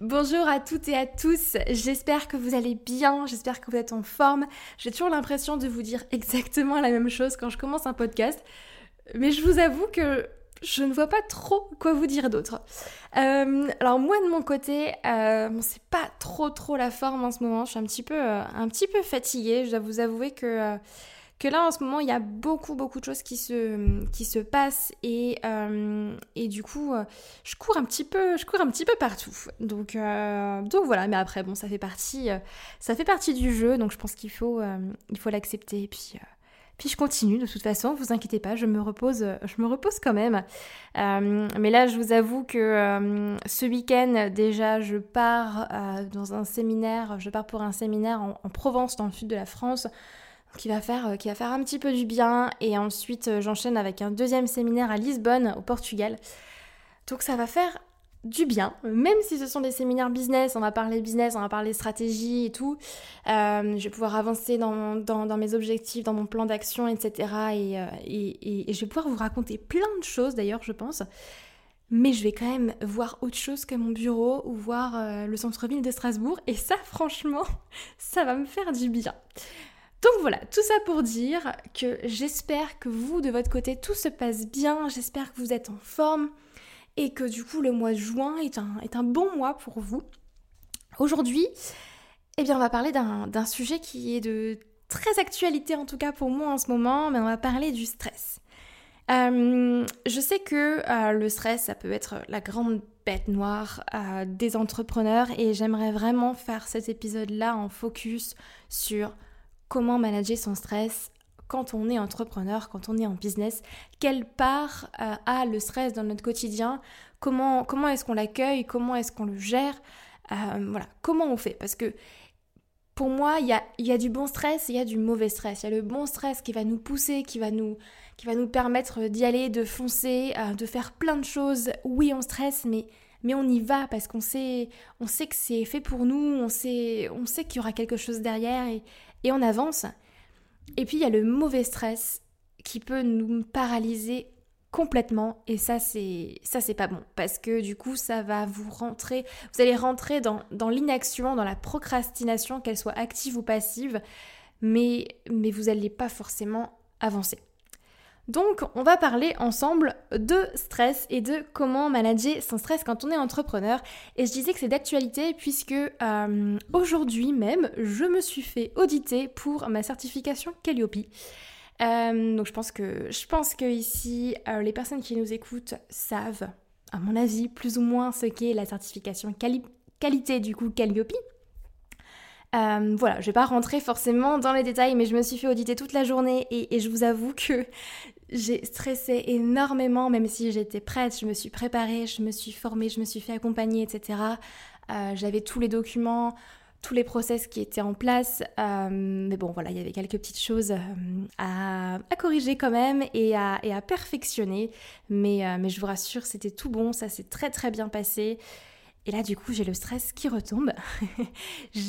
Bonjour à toutes et à tous, j'espère que vous allez bien, j'espère que vous êtes en forme. J'ai toujours l'impression de vous dire exactement la même chose quand je commence un podcast, mais je vous avoue que je ne vois pas trop quoi vous dire d'autre. Euh, alors moi de mon côté, euh, c'est pas trop trop la forme en ce moment, je suis un petit peu, euh, un petit peu fatiguée, je dois vous avouer que que là en ce moment il y a beaucoup beaucoup de choses qui se, qui se passent et, euh, et du coup euh, je cours un petit peu je cours un petit peu partout. Donc euh, donc voilà. Mais après bon ça fait partie ça fait partie du jeu. Donc je pense qu'il faut il faut l'accepter. Puis puis je continue de toute façon, vous inquiétez pas, je me repose, je me repose quand même. mais là, je vous avoue que ce week-end, déjà, je pars dans un séminaire, je pars pour un séminaire en Provence, dans le sud de la France qui va faire, euh, qui va faire un petit peu du bien. Et ensuite, euh, j'enchaîne avec un deuxième séminaire à Lisbonne, au Portugal. Donc ça va faire du bien, même si ce sont des séminaires business, on va parler business, on va parler stratégie et tout. Euh, je vais pouvoir avancer dans, dans, mes objectifs, dans mon plan d'action, etc. Et, et, je vais pouvoir vous raconter plein de choses d'ailleurs, je pense. Mais je vais quand même voir autre chose que mon bureau ou voir le centre-ville de Strasbourg. Et ça, franchement, ça va me faire du bien. Donc voilà, tout ça pour dire que j'espère que vous, de votre côté, tout se passe bien, j'espère que vous êtes en forme et que du coup le mois de juin est un, bon mois pour vous. Aujourd'hui, eh bien on va parler d'un sujet qui est de très actualité en tout cas pour moi en ce moment, mais on va parler du stress. Euh, je sais que euh, le stress, ça peut être la grande bête noire euh, des entrepreneurs et j'aimerais vraiment faire cet épisode-là en focus sur comment manager son stress quand on est entrepreneur, quand on est en business, quelle part euh, a le stress dans notre quotidien, comment, comment est-ce qu'on l'accueille, comment est-ce qu'on le gère, euh, voilà, comment on fait? Parce que pour moi, il y a, y a, du bon stress il y a du mauvais stress. Il y a le bon stress qui va nous pousser, qui va nous, qui va nous permettre d'y aller, de foncer, euh, de faire plein de choses. Oui, on stresse, mais mais on y va parce qu'on sait, on sait que c'est fait pour nous, on sait, on sait qu'il y aura quelque chose derrière et, et on avance. Et puis il y a le mauvais stress qui peut nous paralyser complètement. Et ça c'est ça c'est pas bon. Parce que du coup ça va vous rentrer vous allez rentrer dans, dans l'inaction dans la procrastination qu'elle soit active ou passive. Mais mais vous n'allez pas forcément avancer donc, on va parler ensemble de stress et de comment manager son stress quand on est entrepreneur. Et je disais que c'est d'actualité puisque euh, aujourd'hui même, je me suis fait auditer pour ma certification Calliope. Euh, donc je pense que je pense que ici euh, les personnes qui nous écoutent savent, à mon avis, plus ou moins ce qu'est la certification qualité du coup Calliope. Euh, voilà, je vais pas rentrer forcément dans les détails, mais je me suis fait auditer toute la journée et, je vous avoue que j'ai stressé énormément, même si j'étais prête, je me suis préparée, je me suis formée, je me suis fait accompagner, etc. Euh, j'avais tous les documents, tous les process qui étaient en place. Euh, mais bon, voilà, il y avait quelques petites choses à, corriger quand même et à, perfectionner. Mais, mais je vous rassure, c'était tout bon, ça s'est très très bien passé. Et là, du coup, j'ai le stress qui retombe.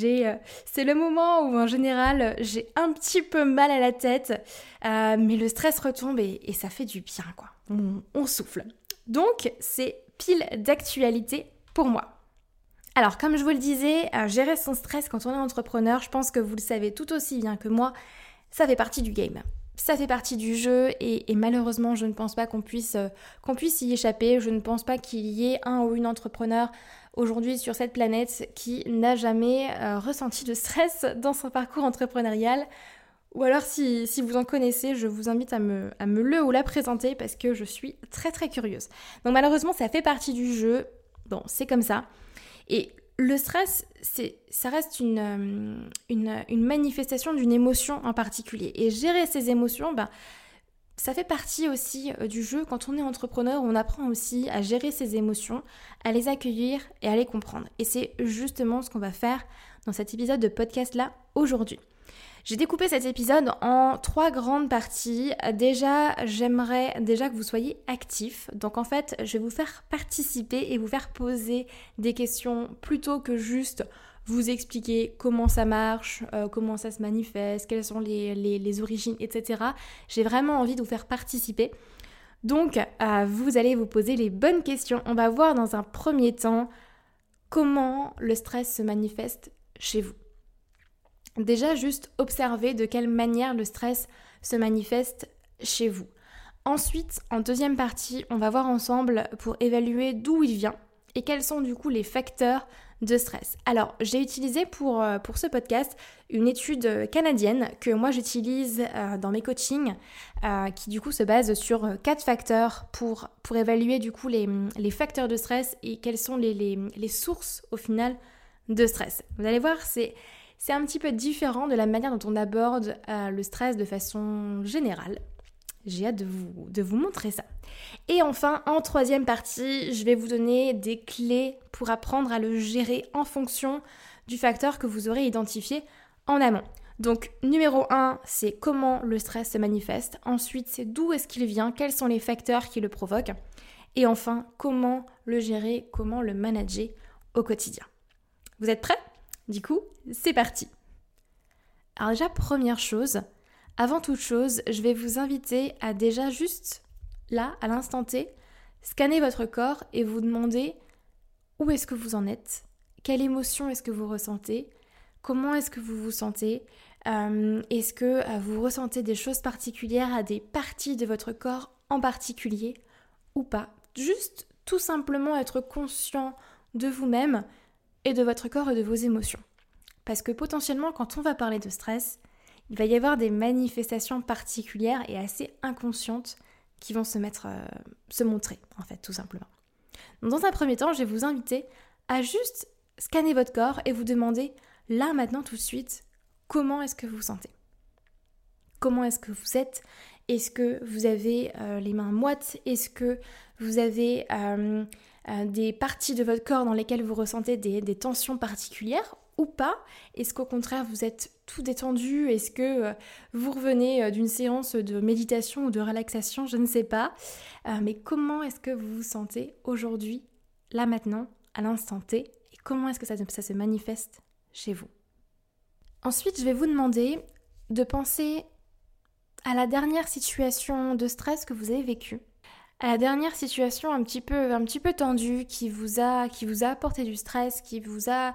euh, c'est le moment où, en général, j'ai un petit peu mal à la tête, euh, mais le stress retombe et, ça fait du bien, quoi. On, souffle. Donc, c'est pile d'actualité pour moi. Alors, comme je vous le disais, euh, gérer son stress quand on est entrepreneur, je pense que vous le savez tout aussi bien que moi, ça fait partie du game ça fait partie du jeu et, malheureusement je ne pense pas qu'on puisse, qu'on puisse y échapper. Je ne pense pas qu'il y ait un ou une entrepreneur aujourd'hui sur cette planète qui n'a jamais euh, ressenti de stress dans son parcours entrepreneurial. Ou alors si, vous en connaissez, je vous invite à me, à me le ou la présenter parce que je suis très très curieuse. Donc malheureusement ça fait partie du jeu, bon c'est comme ça. Et le stress, c'est, ça reste une, euh, une, une manifestation d'une émotion en particulier. Et gérer ces émotions, ben, ça fait partie aussi euh, du jeu. Quand on est entrepreneur, on apprend aussi à gérer ses émotions, à les accueillir et à les comprendre. Et c'est justement ce qu'on va faire dans cet épisode de podcast-là aujourd'hui. J'ai découpé cet épisode en trois grandes parties. Déjà, j'aimerais déjà que vous soyez actifs. Donc en fait, je vais vous faire participer et vous faire poser des questions plutôt que juste vous expliquer comment ça marche, euh, comment ça se manifeste, quelles sont les, origines, etc. J'ai vraiment envie de vous faire participer. Donc, euh, vous allez vous poser les bonnes questions. On va voir dans un premier temps comment le stress se manifeste chez vous. Déjà, juste observer de quelle manière le stress se manifeste chez vous. Ensuite, en deuxième partie, on va voir ensemble pour évaluer d'où il vient et quels sont du coup les facteurs de stress. Alors, j'ai utilisé pour, euh, ce podcast une étude canadienne que moi j'utilise euh, dans mes coachings, euh, qui du coup se base sur quatre facteurs pour, évaluer du coup les, facteurs de stress et quelles sont les, sources au final de stress. Vous allez voir, c'est un petit peu différent de la manière dont on aborde euh, le stress de façon générale. J'ai hâte de vous, montrer ça. Et enfin, en troisième partie, je vais vous donner des clés pour apprendre à le gérer en fonction du facteur que vous aurez identifié en amont. Donc numéro 1, c'est comment le stress se manifeste. Ensuite, c'est d'où est-ce qu'il vient, quels sont les facteurs qui le provoquent. Et enfin, comment le gérer, comment le manager au quotidien. Vous êtes prêts? Du coup, c'est parti. Alors déjà, première chose, avant toute chose, je vais vous inviter à déjà juste là, à l'instant T, scanner votre corps et vous demander où est-ce que vous en êtes, quelle émotion est-ce que vous ressentez, comment est-ce que vous vous sentez, euh, est-ce que euh, vous ressentez des choses particulières à des parties de votre corps en particulier ou pas. Juste tout simplement être conscient de vous-même et de votre corps et de vos émotions. Parce que potentiellement, quand on va parler de stress, il va y avoir des manifestations particulières et assez inconscientes qui vont se mettre, euh, se montrer, en fait, tout simplement. dans un premier temps, je vais vous inviter à juste scanner votre corps et vous demander, là, maintenant, tout de suite, comment est-ce que vous vous sentez? Comment est-ce que vous êtes? Est-ce que vous avez euh, les mains moites? Est-ce que vous avez euh, des parties de votre corps dans lesquelles vous ressentez des, tensions particulières? Ou pas. Est-ce qu'au contraire vous êtes tout détendu? Est-ce que euh, vous revenez euh, d'une séance de méditation ou de relaxation? Je ne sais pas. mais comment est-ce que vous vous sentez aujourd'hui, là maintenant, à l'instant T? Et comment est-ce que ça, ça se manifeste chez vous? Ensuite, je vais vous demander de penser à la dernière situation de stress que vous avez vécue. À la dernière situation un petit peu, un petit peu tendue qui vous a, qui vous a apporté du stress, qui vous a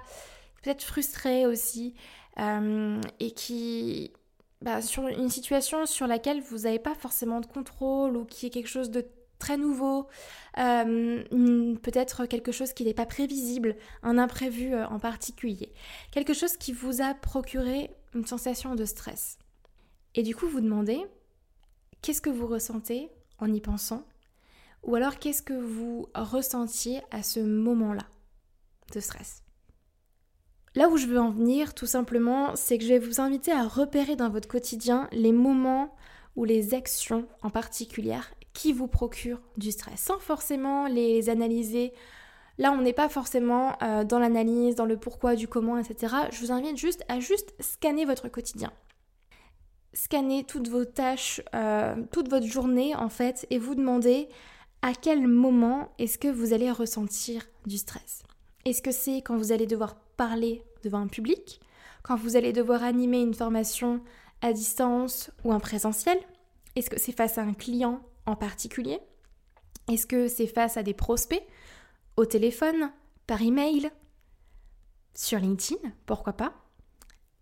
peut-être frustré aussi, euh, et qui, bah, sur une situation sur laquelle vous n'avez pas forcément de contrôle ou qui est quelque chose de très nouveau, euh, peut-être quelque chose qui n'est pas prévisible, un imprévu euh, en particulier, quelque chose qui vous a procuré une sensation de stress. Et du coup, vous demandez, qu'est-ce que vous ressentez en y pensant? Ou alors qu'est-ce que vous ressentiez à ce moment-là de stress? Là où je veux en venir, tout simplement, c'est que je vais vous inviter à repérer dans votre quotidien les moments ou les actions en particulier qui vous procurent du stress, sans forcément les analyser. Là, on n'est pas forcément euh, dans l'analyse, dans le pourquoi, du comment, etc. Je vous invite juste à juste scanner votre quotidien. Scanner toutes vos tâches, euh, toute votre journée en fait, et vous demander à quel moment est-ce que vous allez ressentir du stress Est-ce que c'est quand vous allez devoir parler devant un public Quand vous allez devoir animer une formation à distance ou en présentiel? Est-ce que c'est face à un client en particulier? Est-ce que c'est face à des prospects Au téléphone Par email Sur LinkedIn Pourquoi pas?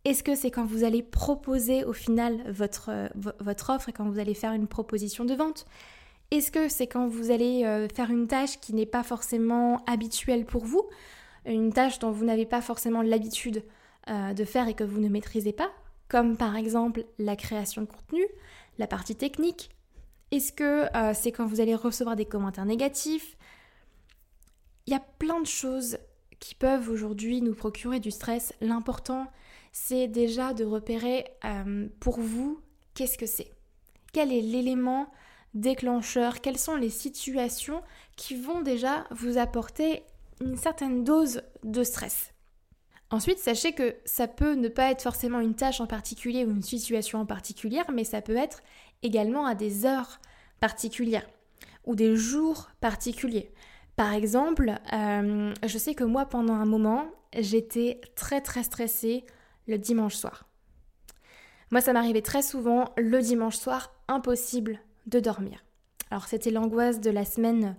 Est-ce que c'est quand vous allez proposer au final votre, votre offre et quand vous allez faire une proposition de vente? Est-ce que c'est quand vous allez euh, faire une tâche qui n'est pas forcément habituelle pour vous, une tâche dont vous n'avez pas forcément l'habitude euh, de faire et que vous ne maîtrisez pas, comme par exemple la création de contenu, la partie technique? Est-ce que euh, c'est quand vous allez recevoir des commentaires négatifs? Il y a plein de choses qui peuvent aujourd'hui nous procurer du stress. L'important, c'est déjà de repérer pour vous qu'est-ce que c'est? Quel est l'élément déclencheurs, quelles sont les situations qui vont déjà vous apporter une certaine dose de stress. Ensuite, sachez que ça peut ne pas être forcément une tâche en particulier ou une situation en particulière, mais ça peut être également à des heures particulières ou des jours particuliers. Par exemple, euh, je sais que moi, pendant un moment, j'étais très très stressée le dimanche soir. Moi, ça m'arrivait très souvent le dimanche soir, impossible de dormir. Alors, c'était l'angoisse de la semaine,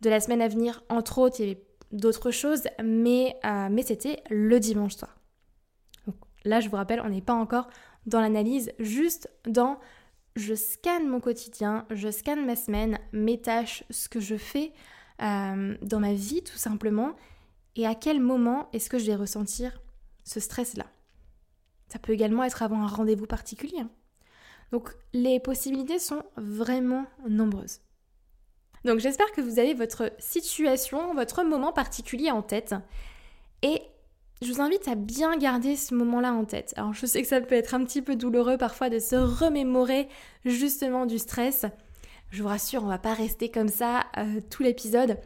de la semaine à venir, entre autres. Il y avait d'autres choses, mais, euh, mais c'était le dimanche soir. Donc, là, je vous rappelle, on n'est pas encore dans l'analyse, juste dans je scanne mon quotidien, je scanne ma semaine, mes tâches, ce que je fais euh, dans ma vie tout simplement, et à quel moment est-ce que je vais ressentir ce stress-là? Ça peut également être avant un rendez-vous particulier. Hein. Donc les possibilités sont vraiment nombreuses. Donc j'espère que vous avez votre situation, votre moment particulier en tête. Et je vous invite à bien garder ce moment-là en tête. Alors je sais que ça peut être un petit peu douloureux parfois de se remémorer justement du stress. Je vous rassure, on va pas rester comme ça euh, tout l'épisode.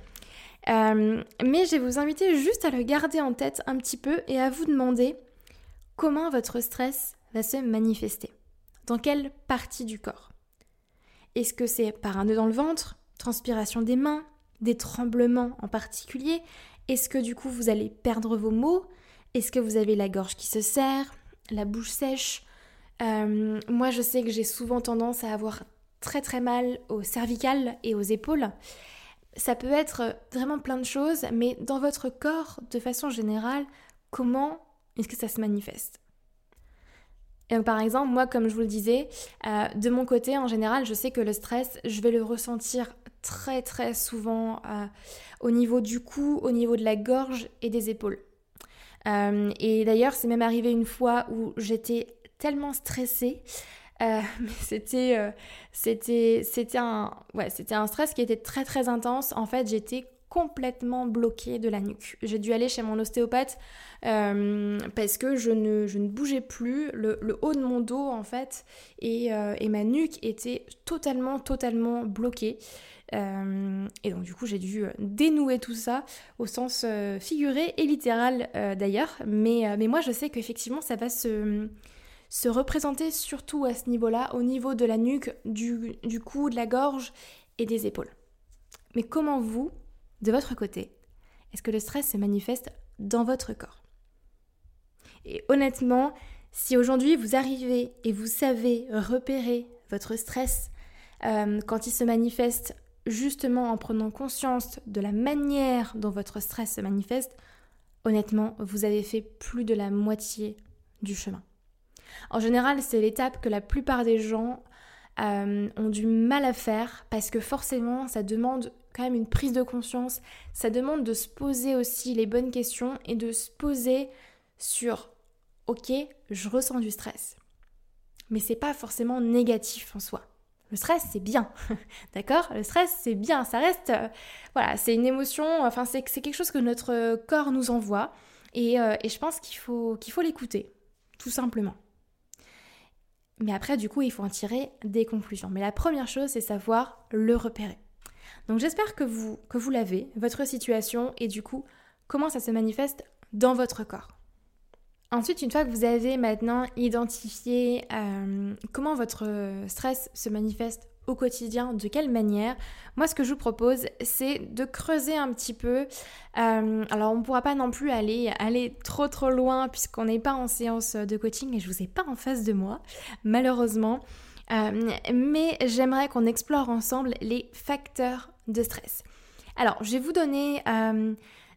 Euh, mais je vais vous inviter juste à le garder en tête un petit peu et à vous demander comment votre stress va se manifester. Dans quelle partie du corps? Est-ce que c'est par un nœud dans le ventre transpiration des mains, des tremblements en particulier? Est-ce que du coup vous allez perdre vos mots? Est-ce que vous avez la gorge qui se serre, la bouche sèche? Euh, Moi je sais que j'ai souvent tendance à avoir très très mal aux cervicales et aux épaules. Ça peut être vraiment plein de choses, mais dans votre corps, de façon générale, comment est-ce que ça se manifeste? Par exemple, moi, comme je vous le disais, euh, de mon côté, en général, je sais que le stress, je vais le ressentir très très souvent euh, au niveau du cou, au niveau de la gorge et des épaules. Euh, et d'ailleurs, c'est même arrivé une fois où j'étais tellement stressée. C'était, c'était, c'était un, ouais, c'était un stress qui était très très intense. En fait, j'étais complètement bloquée de la nuque. J'ai dû aller chez mon ostéopathe parce que je ne, bougeais plus. Le, haut de mon dos, en fait, et, et ma nuque était totalement, totalement bloquée. Euh, et donc du coup j'ai dû euh, dénouer tout ça au sens euh, figuré et littéral d'ailleurs. Mais, moi je sais qu'effectivement ça va se, se représenter surtout à ce niveau-là, au niveau de la nuque, du cou, de la gorge et des épaules. Mais comment vous, de votre côté, est-ce que le stress se manifeste dans votre corps? Et honnêtement, si aujourd'hui vous arrivez et vous savez repérer votre stress quand il se manifeste justement en prenant conscience de la manière dont votre stress se manifeste, honnêtement, vous avez fait plus de la moitié du chemin. En général, c'est l'étape que la plupart des gens euh, ont du mal à faire parce que forcément, ça demande quand même une prise de conscience, ça demande de se poser aussi les bonnes questions et de se poser sur OK, je ressens du stress. Mais c'est pas forcément négatif en soi. Le stress, c'est bien, d'accord? Le stress, c'est bien, ça reste, euh, voilà, c'est une émotion, enfin, c'est quelque chose que notre corps nous envoie, et, euh, et je pense qu'il faut qu'il faut l'écouter, tout simplement. Mais après, du coup, il faut en tirer des conclusions. Mais la première chose, c'est savoir le repérer. Donc j'espère que vous, l'avez, votre situation, et du coup, comment ça se manifeste dans votre corps. Ensuite, une fois que vous avez maintenant identifié euh, comment votre stress se manifeste au quotidien, de quelle manière, moi ce que je vous propose c'est de creuser un petit peu. Euh, alors on ne pourra pas non plus aller, aller trop trop loin puisqu'on n'est pas en séance de coaching et je vous ai pas en face de moi, malheureusement. Euh, mais j'aimerais qu'on explore ensemble les facteurs de stress. Alors je vais vous donner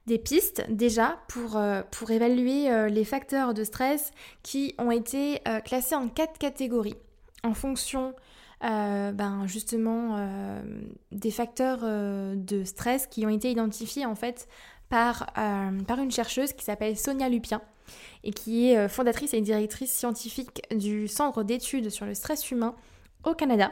des pistes déjà pour, euh, pour évaluer euh, les facteurs de stress qui ont été euh, classés en quatre catégories en fonction ben, justement des facteurs de stress qui ont été identifiés en fait par, par une chercheuse qui s'appelle Sonia Lupien et qui est fondatrice et directrice scientifique du Centre d'études sur le stress humain au Canada.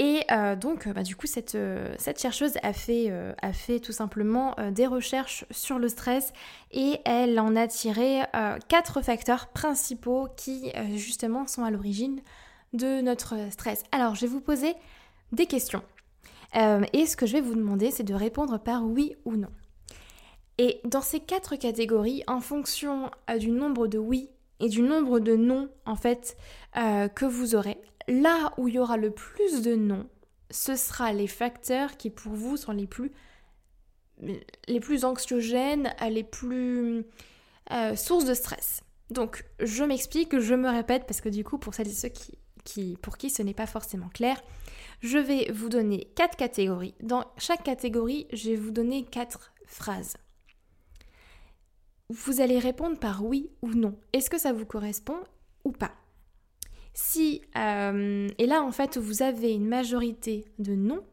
Et euh, donc, bah, du coup, cette, euh, cette chercheuse a fait, euh, a fait, tout simplement des recherches sur le stress et elle en a tiré quatre facteurs principaux qui, justement, sont à l'origine de notre stress. Alors, je vais vous poser des questions. et ce que je vais vous demander, c'est de répondre par oui ou non. Et dans ces quatre catégories, en fonction euh, du nombre de oui et du nombre de non, en fait, euh, que vous aurez, là où il y aura le plus de non, ce sera les facteurs qui pour vous sont les plus anxiogènes, les plus euh, sources de stress. Donc je m'explique, je me répète parce que du coup pour celles et ceux qui pour qui ce n'est pas forcément clair, je vais vous donner quatre catégories. Dans chaque catégorie, je vais vous donner quatre phrases. Vous allez répondre par oui ou non. Est-ce que ça vous correspond ou pas? Si, euh, et là en fait vous avez une majorité de non,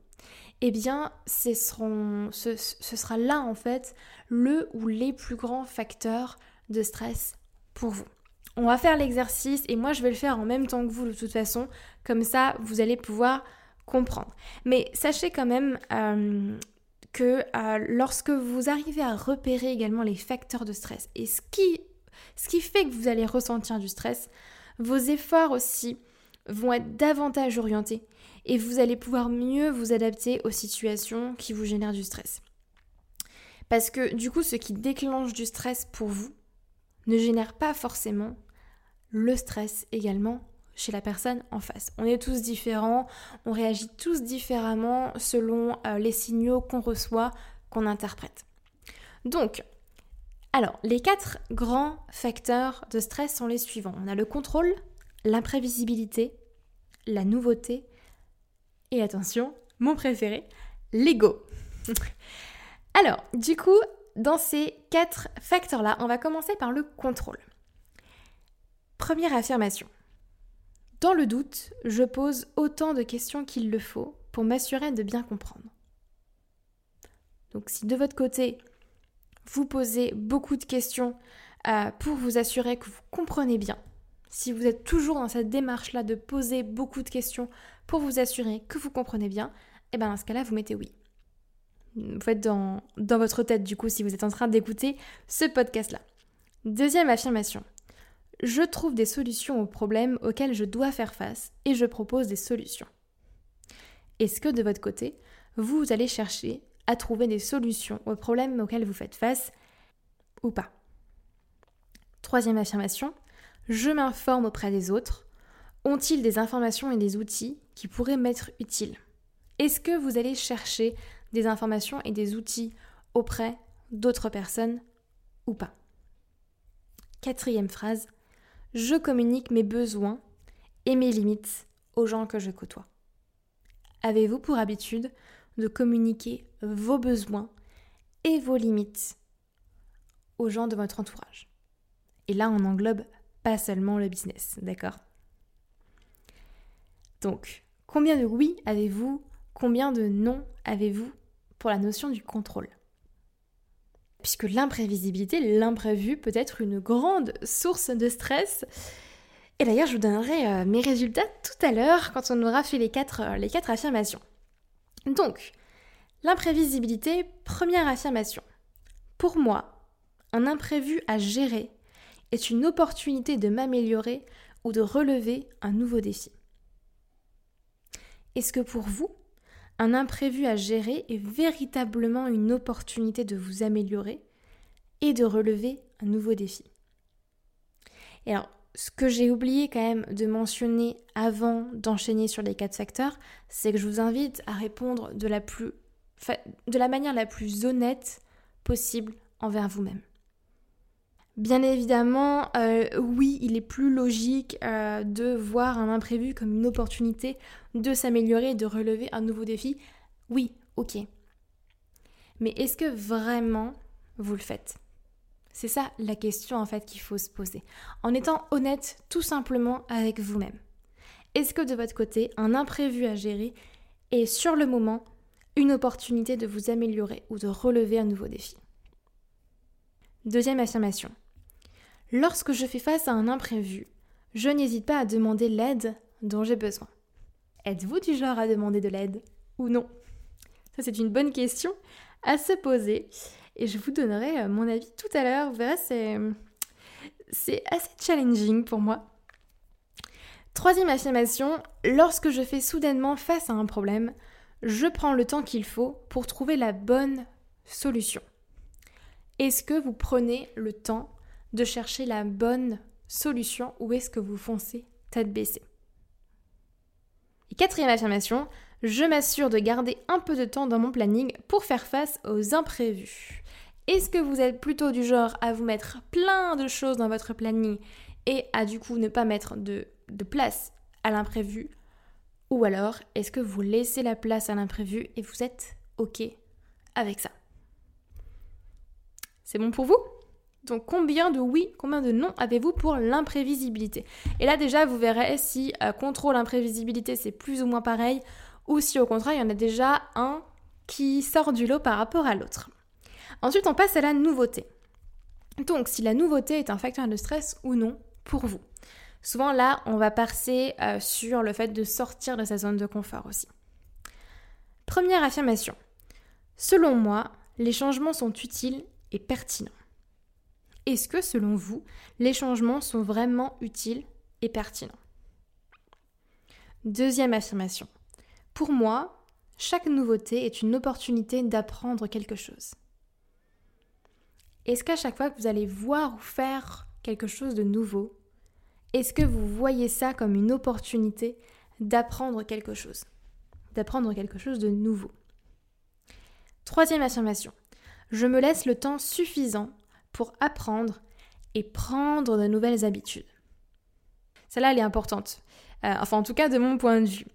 eh bien ce, sera là en fait le ou les plus grands facteurs de stress pour vous. On va faire l'exercice et moi je vais le faire en même temps que vous de toute façon, comme ça vous allez pouvoir comprendre. Mais sachez quand même euh, euh, lorsque vous arrivez à repérer également les facteurs de stress et ce qui, ce qui fait que vous allez ressentir du stress, vos efforts aussi vont être davantage orientés et vous allez pouvoir mieux vous adapter aux situations qui vous génèrent du stress. Parce que du coup, ce qui déclenche du stress pour vous ne génère pas forcément le stress également chez la personne en face. On est tous différents, on réagit tous différemment selon euh, les signaux qu'on reçoit, qu'on interprète. Donc, alors, les quatre grands facteurs de stress sont les suivants. On a le contrôle, l'imprévisibilité, la nouveauté et attention, mon préféré, l'ego. alors, du coup, dans ces quatre facteurs-là, on va commencer par le contrôle. Première affirmation. Dans le doute, je pose autant de questions qu'il le faut pour m'assurer de bien comprendre. Donc si de votre côté, vous posez beaucoup de questions euh, pour vous assurer que vous comprenez bien, si vous êtes toujours dans cette démarche-là de poser beaucoup de questions pour vous assurer que vous comprenez bien, eh bien dans ce cas-là, vous mettez oui. Vous faites dans, dans votre tête, du coup, si vous êtes en train d'écouter ce podcast-là. Deuxième affirmation je trouve des solutions aux problèmes auxquels je dois faire face et je propose des solutions. Est-ce que de votre côté, vous allez chercher à trouver des solutions aux problèmes auxquels vous faites face ou pas? Troisième affirmation, je m'informe auprès des autres. Ont-ils des informations et des outils qui pourraient m'être utiles? Est-ce que vous allez chercher des informations et des outils auprès d'autres personnes ou pas? Quatrième phrase, je communique mes besoins et mes limites aux gens que je côtoie. Avez-vous pour habitude de communiquer vos besoins et vos limites aux gens de votre entourage? Et là, on englobe pas seulement le business, d'accord? Donc, combien de oui avez-vous Combien de non avez-vous pour la notion du contrôle? Puisque l'imprévisibilité, l'imprévu peut être une grande source de stress. Et d'ailleurs, je vous donnerai euh, mes résultats tout à l'heure quand on aura fait euh, les quatre affirmations. Donc, l'imprévisibilité, première affirmation. Pour moi, un imprévu à gérer est une opportunité de m'améliorer ou de relever un nouveau défi. Est-ce que pour vous, un imprévu à gérer est véritablement une opportunité de vous améliorer et de relever un nouveau défi. Et alors, ce que j'ai oublié quand même de mentionner avant d'enchaîner sur les quatre facteurs, c'est que je vous invite à répondre de la, de la manière la plus honnête possible envers vous-même. Bien évidemment, euh, oui, il est plus logique euh, de voir un imprévu comme une opportunité de s'améliorer et de relever un nouveau défi. Oui, ok. Mais est-ce que vraiment vous le faites? C'est ça la question en fait qu'il faut se poser. En étant honnête tout simplement avec vous-même. Est-ce que de votre côté, un imprévu à gérer est sur le moment une opportunité de vous améliorer ou de relever un nouveau défi? Deuxième affirmation. Lorsque je fais face à un imprévu, je n'hésite pas à demander l'aide dont j'ai besoin. Êtes-vous du genre à demander de l'aide ou non? Ça c'est une bonne question à se poser et je vous donnerai euh, mon avis tout à l'heure. Vous verrez, c'est, c'est assez challenging pour moi. Troisième affirmation, lorsque je fais soudainement face à un problème, je prends le temps qu'il faut pour trouver la bonne solution. Est-ce que vous prenez le temps de chercher la bonne solution. Ou est-ce que vous foncez tête baissée? Quatrième affirmation, je m'assure de garder un peu de temps dans mon planning pour faire face aux imprévus. Est-ce que vous êtes plutôt du genre à vous mettre plein de choses dans votre planning et à du coup ne pas mettre de, de place à l'imprévu? Ou alors est-ce que vous laissez la place à l'imprévu et vous êtes OK avec ça? C'est bon pour vous? Donc combien de oui, combien de non avez-vous pour l'imprévisibilité? Et là déjà, vous verrez si euh, contrôle imprévisibilité c'est plus ou moins pareil ou si au contraire il y en a déjà un qui sort du lot par rapport à l'autre. Ensuite, on passe à la nouveauté. Donc, si la nouveauté est un facteur de stress ou non pour vous. Souvent là, on va passer euh, sur le fait de sortir de sa zone de confort aussi. Première affirmation. Selon moi, les changements sont utiles et pertinents. Est-ce que selon vous, les changements sont vraiment utiles et pertinents? Deuxième affirmation. Pour moi, chaque nouveauté est une opportunité d'apprendre quelque chose. Est-ce qu'à chaque fois que vous allez voir ou faire quelque chose de nouveau, est-ce que vous voyez ça comme une opportunité d'apprendre quelque chose D'apprendre quelque chose de nouveau? Troisième affirmation. Je me laisse le temps suffisant pour apprendre et prendre de nouvelles habitudes. Celle-là, elle est importante. Euh, enfin, en tout cas, de mon point de vue.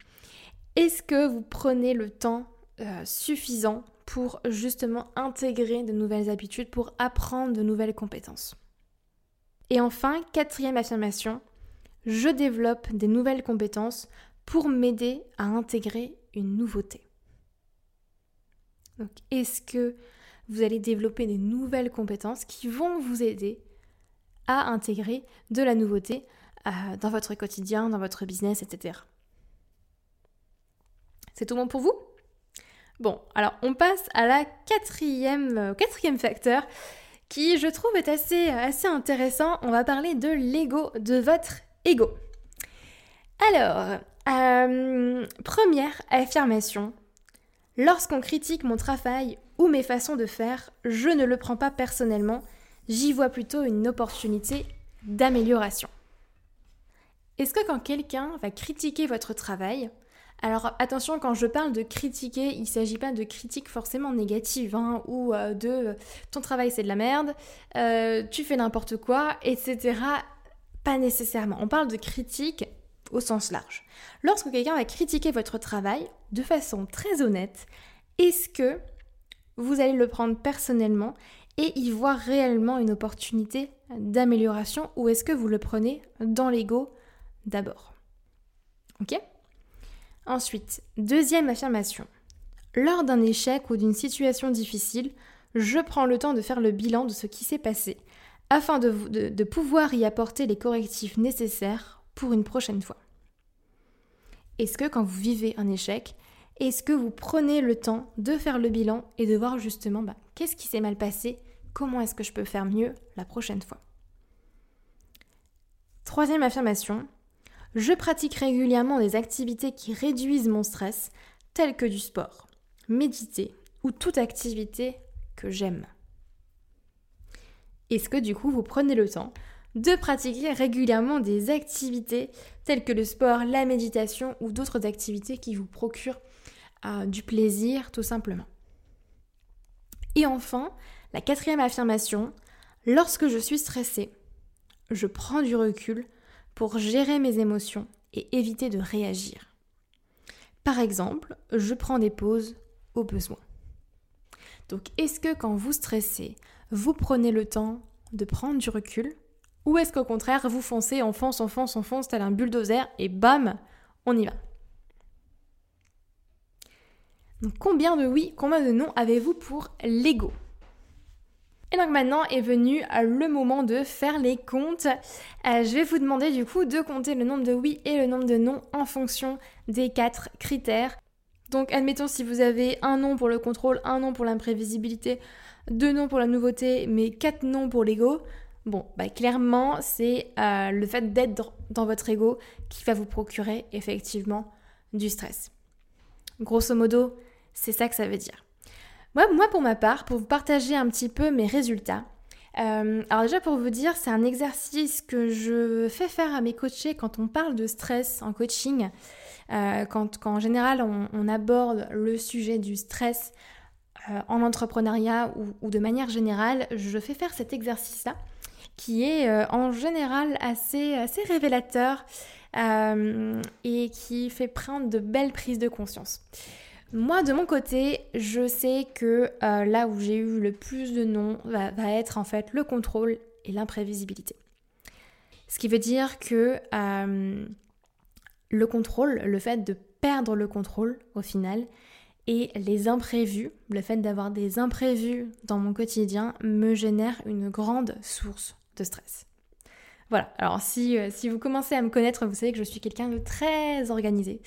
Est-ce que vous prenez le temps euh, suffisant pour justement intégrer de nouvelles habitudes, pour apprendre de nouvelles compétences? Et enfin, quatrième affirmation, je développe des nouvelles compétences pour m'aider à intégrer une nouveauté. Donc, est-ce que vous allez développer des nouvelles compétences qui vont vous aider à intégrer de la nouveauté euh, dans votre quotidien, dans votre business, etc. C'est tout bon pour vous? Bon, alors on passe à la quatrième, euh, facteur qui je trouve est assez, assez intéressant. On va parler de l'ego, de votre ego. Alors, euh, première affirmation, lorsqu'on critique mon travail ou mes façons de faire, je ne le prends pas personnellement, j'y vois plutôt une opportunité d'amélioration. Est-ce que quand quelqu'un va critiquer votre travail, alors attention, quand je parle de critiquer, il ne s'agit pas de critique forcément négative, hein, ou euh, de ton travail c'est de la merde, euh, tu fais n'importe quoi, etc. Pas nécessairement. On parle de critique au sens large. Lorsque quelqu'un va critiquer votre travail de façon très honnête, est-ce que vous allez le prendre personnellement et y voir réellement une opportunité d'amélioration ou est-ce que vous le prenez dans l'ego d'abord Ok? Ensuite, deuxième affirmation. Lors d'un échec ou d'une situation difficile, je prends le temps de faire le bilan de ce qui s'est passé afin de, de, pouvoir y apporter les correctifs nécessaires pour une prochaine fois. Est-ce que quand vous vivez un échec, est-ce que vous prenez le temps de faire le bilan et de voir justement bah, qu'est-ce qui s'est mal passé, comment est-ce que je peux faire mieux la prochaine fois? Troisième affirmation, je pratique régulièrement des activités qui réduisent mon stress, telles que du sport, méditer ou toute activité que j'aime. Est-ce que du coup vous prenez le temps de pratiquer régulièrement des activités telles que le sport, la méditation ou d'autres activités qui vous procurent du plaisir tout simplement. Et enfin, la quatrième affirmation, lorsque je suis stressée, je prends du recul pour gérer mes émotions et éviter de réagir. Par exemple, je prends des pauses au besoin. Donc est-ce que quand vous stressez, vous prenez le temps de prendre du recul ou est-ce qu'au contraire, vous foncez, on fonce, on fonce, on fonce tel un bulldozer et bam, on y va? Combien de oui, combien de non avez-vous pour l'ego? Et donc maintenant est venu euh, le moment de faire les comptes. Euh, je vais vous demander du coup de compter le nombre de oui et le nombre de non en fonction des quatre critères. Donc admettons si vous avez un non pour le contrôle, un non pour l'imprévisibilité, deux non pour la nouveauté, mais quatre non pour l'ego. Bon, bah clairement c'est euh, le fait d'être dans votre ego qui va vous procurer effectivement du stress. Grosso modo, c'est ça que ça veut dire. Moi, pour ma part, pour vous partager un petit peu mes résultats, euh, alors déjà pour vous dire, c'est un exercice que je fais faire à mes coachés quand on parle de stress en coaching. Euh, quand, en général on, aborde le sujet du stress euh, en entrepreneuriat ou, de manière générale, je fais faire cet exercice-là qui est en général assez révélateur et qui fait prendre de belles prises de conscience. Moi, de mon côté, je sais que euh, là où j'ai eu le plus de noms va, être en fait le contrôle et l'imprévisibilité. Ce qui veut dire que euh, le contrôle, le fait de perdre le contrôle au final, et les imprévus, le fait d'avoir des imprévus dans mon quotidien, me génère une grande source de stress. Voilà, alors si, euh, si vous commencez à me connaître, vous savez que je suis quelqu'un de très organisé.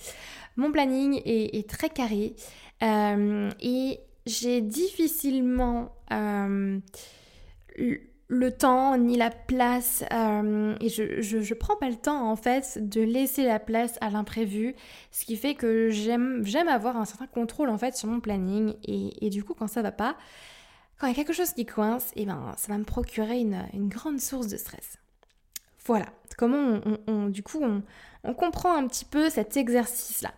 Mon planning est, très carré euh, et j'ai difficilement euh, le temps ni la place et je, je, prends pas le temps en fait de laisser la place à l'imprévu, ce qui fait que j'aime j'aime avoir un certain contrôle en fait sur mon planning et, du coup quand ça va pas, quand il y a quelque chose qui coince, et eh ben ça va me procurer une, une grande source de stress. Voilà, comment on, du coup on, comprend un petit peu cet exercice-là.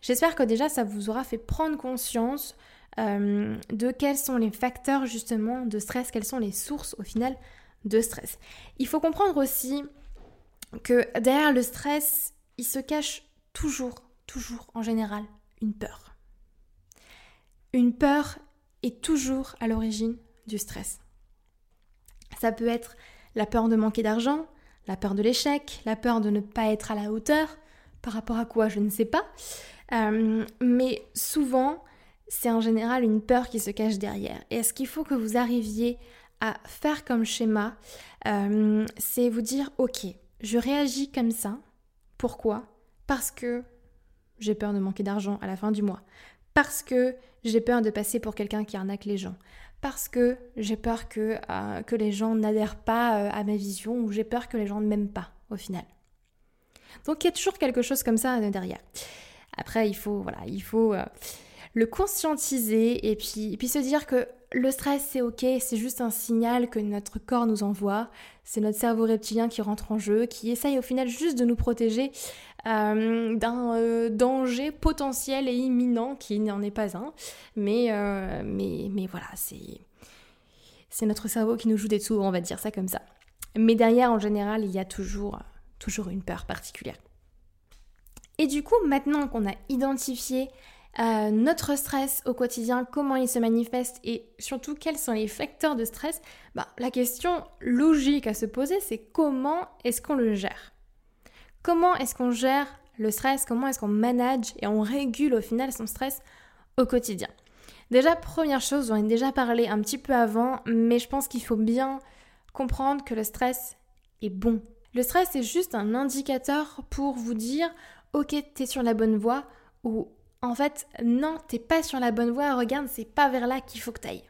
J'espère que déjà ça vous aura fait prendre conscience euh, de quels sont les facteurs justement de stress, quelles sont les sources au final de stress. Il faut comprendre aussi que derrière le stress, il se cache toujours, toujours en général une peur. Une peur est toujours à l'origine du stress. Ça peut être la peur de manquer d'argent, la peur de l'échec, la peur de ne pas être à la hauteur, par rapport à quoi je ne sais pas. Euh, mais souvent, c'est en général une peur qui se cache derrière. Et ce qu'il faut que vous arriviez à faire comme schéma, euh, c'est vous dire, ok, je réagis comme ça. Pourquoi? Parce que j'ai peur de manquer d'argent à la fin du mois. Parce que j'ai peur de passer pour quelqu'un qui arnaque les gens parce que j'ai peur que, euh, les gens n'adhèrent pas euh, à ma vision ou j'ai peur que les gens ne m'aiment pas au final. Donc il y a toujours quelque chose comme ça euh, derrière. Après, il faut, voilà, il faut le conscientiser et puis, et puis se dire que le stress c'est ok, c'est juste un signal que notre corps nous envoie. C'est notre cerveau reptilien qui rentre en jeu, qui essaye au final juste de nous protéger euh, d'un euh, danger potentiel et imminent qui n'en est pas un. Mais, euh, mais, mais voilà, c'est, c'est notre cerveau qui nous joue des tours, on va dire ça comme ça. Mais derrière, en général, il y a toujours, toujours une peur particulière. Et du coup, maintenant qu'on a identifié notre stress au quotidien, comment il se manifeste et surtout quels sont les facteurs de stress, bah, la question logique à se poser, c'est comment est-ce qu'on le gère? Comment est-ce qu'on gère le stress? Comment est-ce qu'on manage et on régule au final son stress au quotidien? Déjà, première chose, j'en ai déjà parlé un petit peu avant, mais je pense qu'il faut bien comprendre que le stress est bon. Le stress est juste un indicateur pour vous dire ok, t'es sur la bonne voie ou en fait non, t'es pas sur la bonne voie, regarde, c'est pas vers là qu'il faut que t'ailles.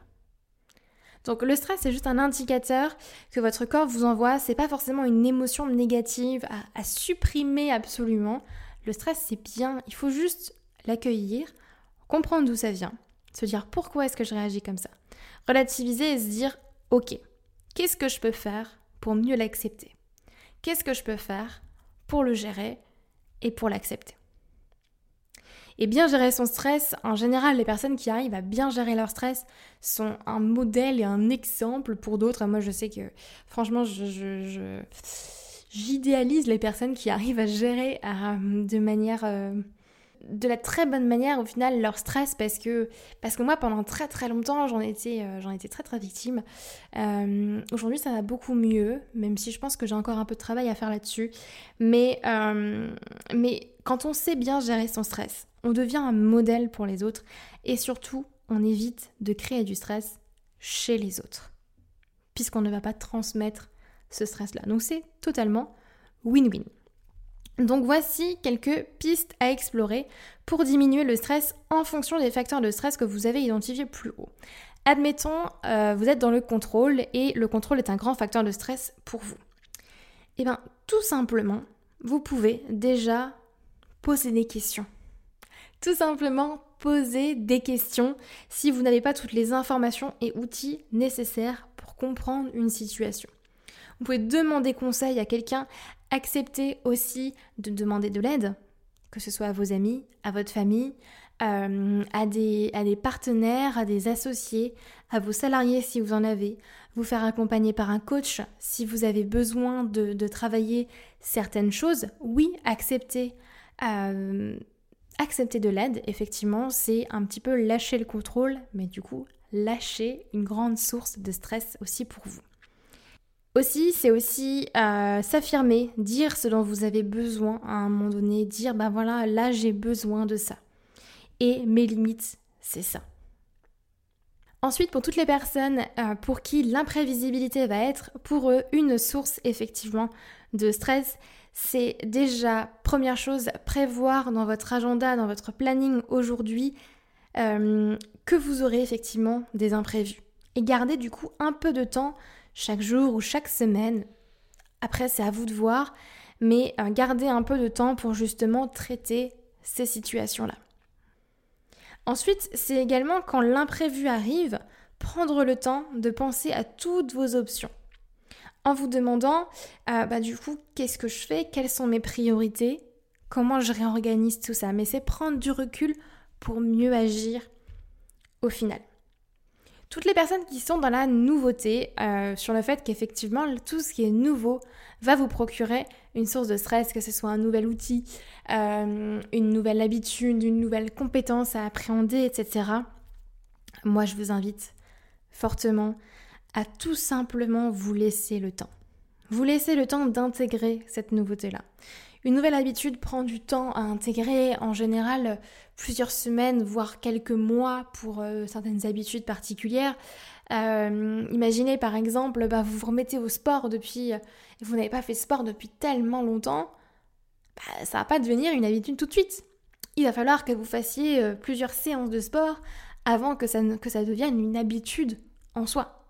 Donc le stress, c'est juste un indicateur que votre corps vous envoie. C'est pas forcément une émotion négative à, supprimer absolument. Le stress, c'est bien. Il faut juste l'accueillir, comprendre d'où ça vient, se dire pourquoi est-ce que je réagis comme ça. Relativiser et se dire, ok, qu'est-ce que je peux faire pour mieux l'accepter? Qu'est-ce que je peux faire pour le gérer et pour l'accepter? Et bien gérer son stress, en général, les personnes qui arrivent à bien gérer leur stress sont un modèle et un exemple pour d'autres. Moi, je sais que, franchement, je, j'idéalise les personnes qui arrivent à gérer euh, de manière... Euh, de la très bonne manière au final leur stress parce que parce que moi pendant très très longtemps j'en étais euh, j'en étais très très victime aujourd'hui ça va beaucoup mieux même si je pense que j'ai encore un peu de travail à faire là-dessus mais mais quand on sait bien gérer son stress on devient un modèle pour les autres et surtout, on évite de créer du stress chez les autres, puisqu'on ne va pas transmettre ce stress-là. Donc c'est totalement win-win. Donc voici quelques pistes à explorer pour diminuer le stress en fonction des facteurs de stress que vous avez identifiés plus haut. Admettons, euh, vous êtes dans le contrôle et le contrôle est un grand facteur de stress pour vous. Eh bien, tout simplement, vous pouvez déjà poser des questions Tout simplement poser des questions si vous n'avez pas toutes les informations et outils nécessaires pour comprendre une situation. Vous pouvez demander conseil à quelqu'un, accepter aussi de demander de l'aide, que ce soit à vos amis, à votre famille, euh, à, des, partenaires, à des associés, à vos salariés si vous en avez, vous faire accompagner par un coach si vous avez besoin de, travailler certaines choses. Oui, accepter, euh, accepter de l'aide, effectivement, c'est un petit peu lâcher le contrôle, mais du coup, lâcher une grande source de stress aussi pour vous. Aussi, c'est aussi euh, s'affirmer, dire ce dont vous avez besoin à un moment donné, dire ben voilà, là j'ai besoin de ça. Et mes limites, c'est ça. Ensuite, pour toutes les personnes euh, pour qui l'imprévisibilité va être pour eux une source effectivement de stress, c'est déjà, première chose, prévoir dans votre agenda, dans votre planning aujourd'hui, euh, que vous aurez effectivement des imprévus. Et gardez du coup un peu de temps chaque jour ou chaque semaine. Après, c'est à vous de voir, mais euh, gardez un peu de temps pour justement traiter ces situations-là. Ensuite, c'est également quand l'imprévu arrive, prendre le temps de penser à toutes vos options. En vous demandant, euh, bah, du coup, qu'est-ce que je fais? Quelles sont mes priorités? Comment je réorganise tout ça? Mais c'est prendre du recul pour mieux agir au final toutes les personnes qui sont dans la nouveauté, euh, sur le fait qu'effectivement tout ce qui est nouveau va vous procurer une source de stress, que ce soit un nouvel outil, euh, une nouvelle habitude, une nouvelle compétence à appréhender, etc. Moi, je vous invite fortement à tout simplement vous laisser le temps. Vous laisser le temps d'intégrer cette nouveauté-là. Une nouvelle habitude prend du temps à intégrer, en général plusieurs semaines, voire quelques mois pour euh, certaines habitudes particulières. Euh, imaginez par exemple, bah, vous vous remettez au sport depuis, vous n'avez pas fait sport depuis tellement longtemps, bah, ça va pas devenir une habitude tout de suite. Il va falloir que vous fassiez euh, plusieurs séances de sport avant que ça, que ça devienne une habitude en soi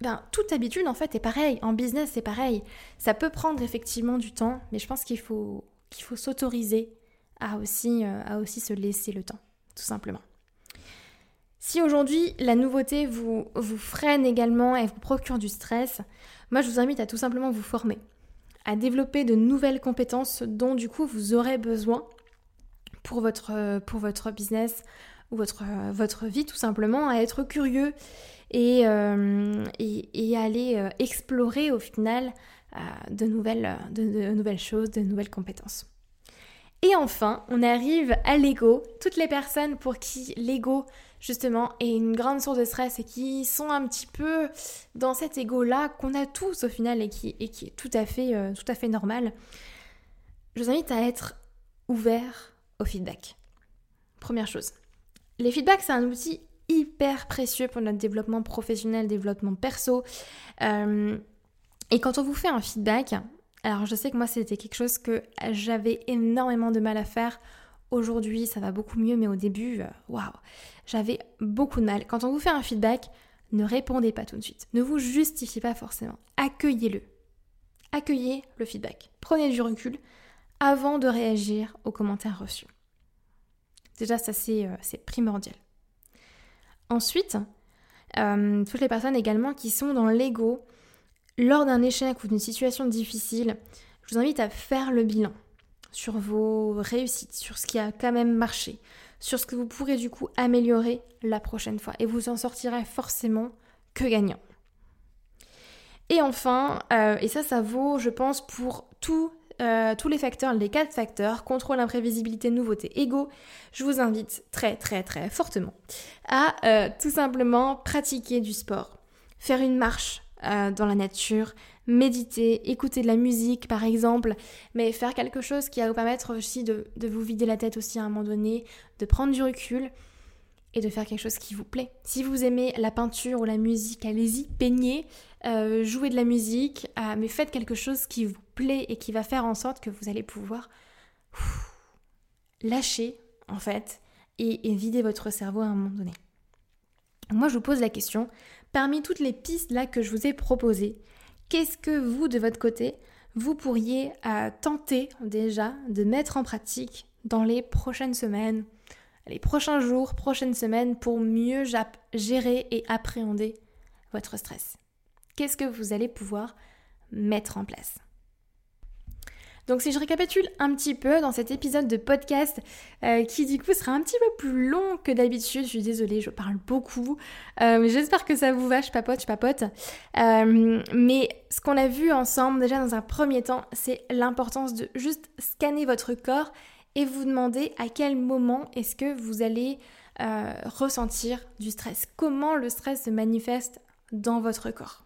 ben, toute habitude en fait est pareil. En business, c'est pareil. Ça peut prendre effectivement du temps, mais je pense qu'il faut, qu'il faut s'autoriser à aussi, euh, se laisser le temps, tout simplement. Si aujourd'hui la nouveauté vous, freine également et vous procure du stress, moi je vous invite à tout simplement vous former, à développer de nouvelles compétences dont du coup vous aurez besoin pour votre, pour votre business ou votre, votre vie tout simplement, à être curieux euh, et, et, aller euh, explorer au final euh, de, nouvelles, de, nouvelles choses, de nouvelles compétences. Et enfin, on arrive à l'ego. Toutes les personnes pour qui l'ego, justement, est une grande source de stress et qui sont un petit peu dans cet ego-là qu'on a tous au final et qui, et qui est tout à, fait, tout à fait normal, je vous invite à être ouvert au feedback. Première chose. Les feedbacks, c'est un outil hyper précieux pour notre développement professionnel, développement perso. Euh, et quand on vous fait un feedback, alors je sais que moi c'était quelque chose que j'avais énormément de mal à faire. Aujourd'hui ça va beaucoup mieux, mais au début, euh, waouh, j'avais beaucoup de mal. Quand on vous fait un feedback, ne répondez pas tout de suite. Ne vous justifiez pas forcément. Accueillez-le. Accueillez le feedback. Prenez du recul avant de réagir aux commentaires reçus. Déjà, ça c'est euh, primordial. Ensuite, euh, toutes les personnes également qui sont dans l'ego, lors d'un échec ou d'une situation difficile, je vous invite à faire le bilan sur vos réussites, sur ce qui a quand même marché, sur ce que vous pourrez du coup améliorer la prochaine fois. Et vous en sortirez forcément que gagnant. Et enfin, euh, et ça ça vaut je pense pour tout euh, tous les facteurs, les quatre facteurs, contrôle, imprévisibilité, nouveauté, ego, je vous invite très très très fortement à euh, tout simplement pratiquer du sport, faire une marche euh, dans la nature, méditer, écouter de la musique par exemple, mais faire quelque chose qui va vous permettre aussi de, de vous vider la tête aussi à un moment donné, de prendre du recul et de faire quelque chose qui vous plaît. Si vous aimez la peinture ou la musique, allez-y, peignez, euh, jouez de la musique, euh, mais faites quelque chose qui vous plaît et qui va faire en sorte que vous allez pouvoir lâcher en fait et, vider votre cerveau à un moment donné. Moi je vous pose la question, parmi toutes les pistes là que je vous ai proposées, qu'est-ce que vous de votre côté vous pourriez euh, tenter déjà de mettre en pratique dans les prochaines semaines, les prochains jours, prochaines semaines pour mieux gérer et appréhender votre stress? Qu'est-ce que vous allez pouvoir mettre en place donc si je récapitule un petit peu dans cet épisode de podcast euh, qui du coup sera un petit peu plus long que d'habitude, je suis désolée, je parle beaucoup, euh, j'espère que ça vous va, je papote, je papote. Euh, mais ce qu'on a vu ensemble déjà dans un premier temps, c'est l'importance de juste scanner votre corps et vous demander à quel moment est-ce que vous allez ressentir du stress, comment le stress se manifeste dans votre corps.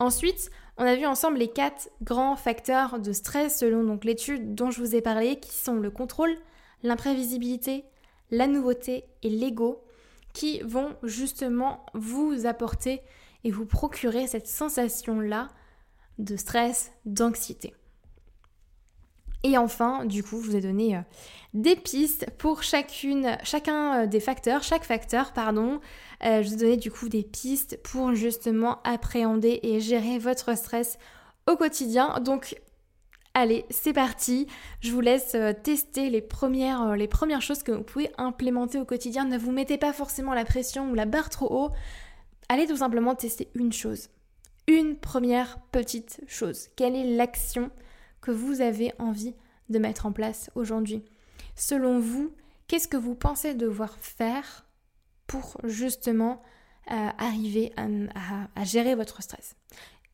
Ensuite, on a vu ensemble les quatre grands facteurs de stress selon l'étude dont je vous ai parlé, qui sont le contrôle, l'imprévisibilité, la nouveauté et l'ego, qui vont justement vous apporter et vous procurer cette sensation-là de stress, d'anxiété. Et enfin, du coup, je vous ai donné euh, des pistes pour chacune, chacun euh, des facteurs, chaque facteur, pardon. Euh, je vous ai donné du coup des pistes pour justement appréhender et gérer votre stress au quotidien. Donc, allez, c'est parti. Je vous laisse tester les premières, les premières choses que vous pouvez implémenter au quotidien. Ne vous mettez pas forcément la pression ou la barre trop haut. Allez tout simplement tester une chose. Une première petite chose. Quelle est l'action que vous avez envie de mettre en place aujourd'hui. Selon vous, qu'est-ce que vous pensez devoir faire pour justement euh, arriver à, gérer votre stress?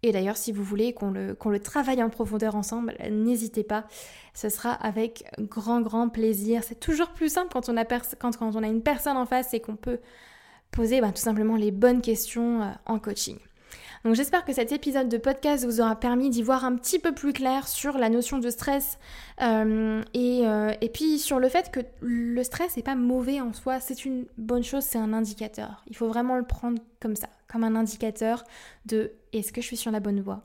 Et d'ailleurs, si vous voulez qu'on le, travaille en profondeur ensemble, n'hésitez pas. Ce sera avec grand, grand plaisir. C'est toujours plus simple quand on a, quand, quand on a une personne en face et qu'on peut poser bah, tout simplement les bonnes questions euh, en coaching. Donc j'espère que cet épisode de podcast vous aura permis d'y voir un petit peu plus clair sur la notion de stress euh, euh, et, puis sur le fait que le stress n'est pas mauvais en soi, c'est une bonne chose, c'est un indicateur. Il faut vraiment le prendre comme ça, comme un indicateur de est-ce que je suis sur la bonne voie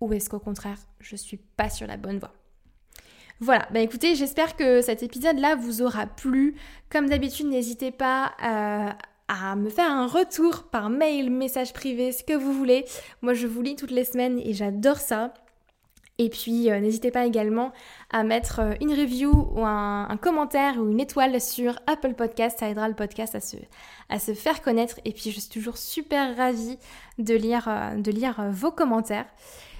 ou est-ce qu'au contraire je suis pas sur la bonne voie. Voilà, bah écoutez, j'espère que cet épisode-là vous aura plu. Comme d'habitude, n'hésitez pas à à me faire un retour par mail, message privé, ce que vous voulez. Moi, je vous lis toutes les semaines et j'adore ça. Et puis, euh, n'hésitez pas également à mettre euh, une review ou un, commentaire ou une étoile sur Apple Podcast. Ça aidera le podcast à se, à se faire connaître. Et puis, je suis toujours super ravie de lire, euh, de lire vos commentaires.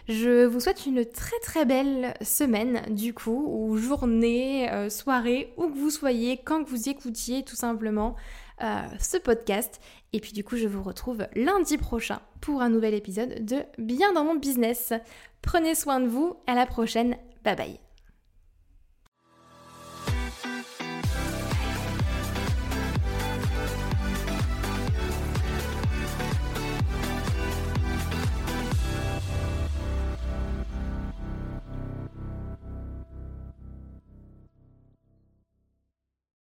Je vous souhaite une très très belle semaine du coup, ou journée, soirée, où que vous soyez, quand que vous écoutiez tout simplement. Euh, ce podcast. Et puis du coup, je vous retrouve lundi prochain pour un nouvel épisode de Bien dans mon business. Prenez soin de vous, à la prochaine, bye bye.